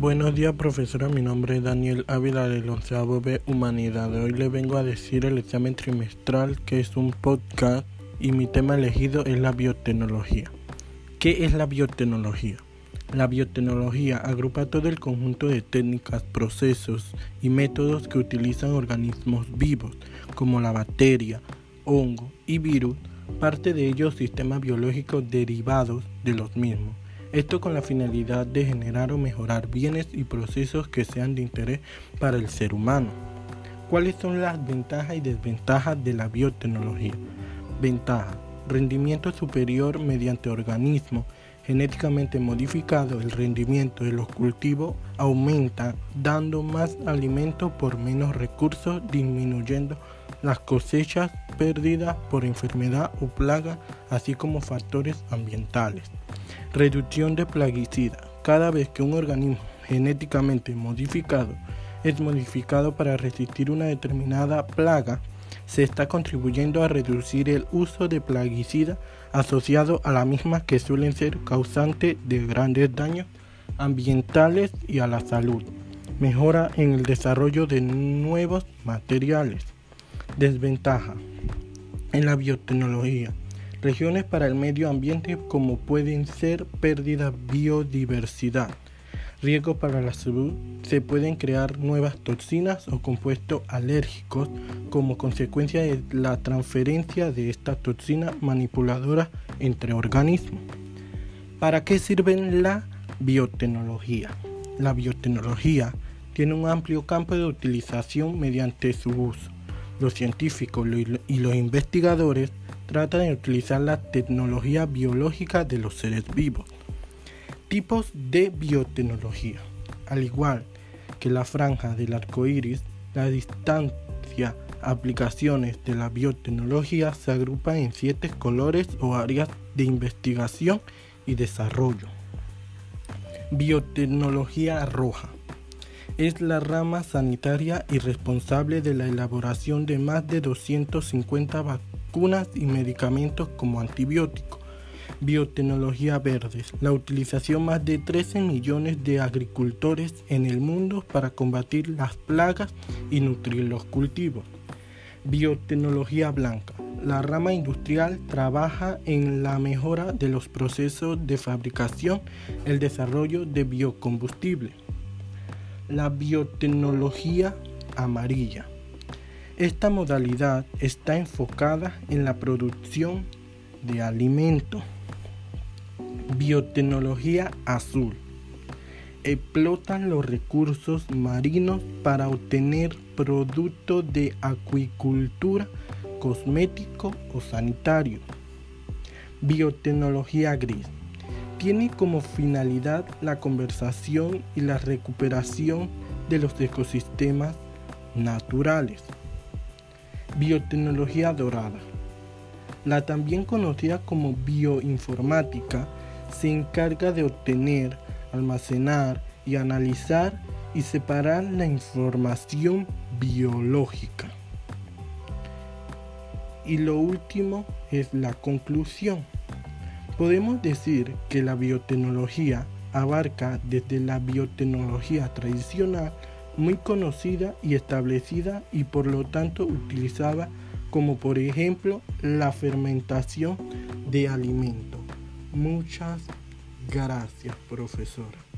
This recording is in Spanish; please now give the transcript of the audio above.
Buenos días, profesora. Mi nombre es Daniel Ávila del onceavo B Humanidad. Hoy le vengo a decir el examen trimestral, que es un podcast, y mi tema elegido es la biotecnología. ¿Qué es la biotecnología? La biotecnología agrupa todo el conjunto de técnicas, procesos y métodos que utilizan organismos vivos, como la bacteria, hongo y virus, parte de ellos sistemas biológicos derivados de los mismos esto con la finalidad de generar o mejorar bienes y procesos que sean de interés para el ser humano. ¿Cuáles son las ventajas y desventajas de la biotecnología? Ventaja. Rendimiento superior mediante organismos genéticamente modificados. El rendimiento de los cultivos aumenta dando más alimento por menos recursos, disminuyendo las cosechas perdidas por enfermedad o plaga, así como factores ambientales. Reducción de plaguicida. Cada vez que un organismo genéticamente modificado es modificado para resistir una determinada plaga, se está contribuyendo a reducir el uso de plaguicida asociado a la misma que suelen ser causantes de grandes daños ambientales y a la salud. Mejora en el desarrollo de nuevos materiales. Desventaja en la biotecnología. Regiones para el medio ambiente como pueden ser pérdida biodiversidad, riesgo para la salud, se pueden crear nuevas toxinas o compuestos alérgicos como consecuencia de la transferencia de esta toxina manipuladora entre organismos. ¿Para qué sirve la biotecnología? La biotecnología tiene un amplio campo de utilización mediante su uso. Los científicos y los investigadores trata de utilizar la tecnología biológica de los seres vivos. Tipos de biotecnología. Al igual que la franja del arco iris, la distancia aplicaciones de la biotecnología se agrupan en siete colores o áreas de investigación y desarrollo. Biotecnología roja es la rama sanitaria y responsable de la elaboración de más de 250 vacunas vacunas y medicamentos como antibióticos. Biotecnología verdes, la utilización más de 13 millones de agricultores en el mundo para combatir las plagas y nutrir los cultivos. Biotecnología blanca, la rama industrial trabaja en la mejora de los procesos de fabricación, el desarrollo de biocombustible. La biotecnología amarilla esta modalidad está enfocada en la producción de alimentos. Biotecnología azul. Explotan los recursos marinos para obtener productos de acuicultura, cosmético o sanitario. Biotecnología gris. Tiene como finalidad la conversación y la recuperación de los ecosistemas naturales. Biotecnología dorada. La también conocida como bioinformática se encarga de obtener, almacenar y analizar y separar la información biológica. Y lo último es la conclusión. Podemos decir que la biotecnología abarca desde la biotecnología tradicional muy conocida y establecida y por lo tanto utilizada como por ejemplo la fermentación de alimentos. Muchas gracias, profesora.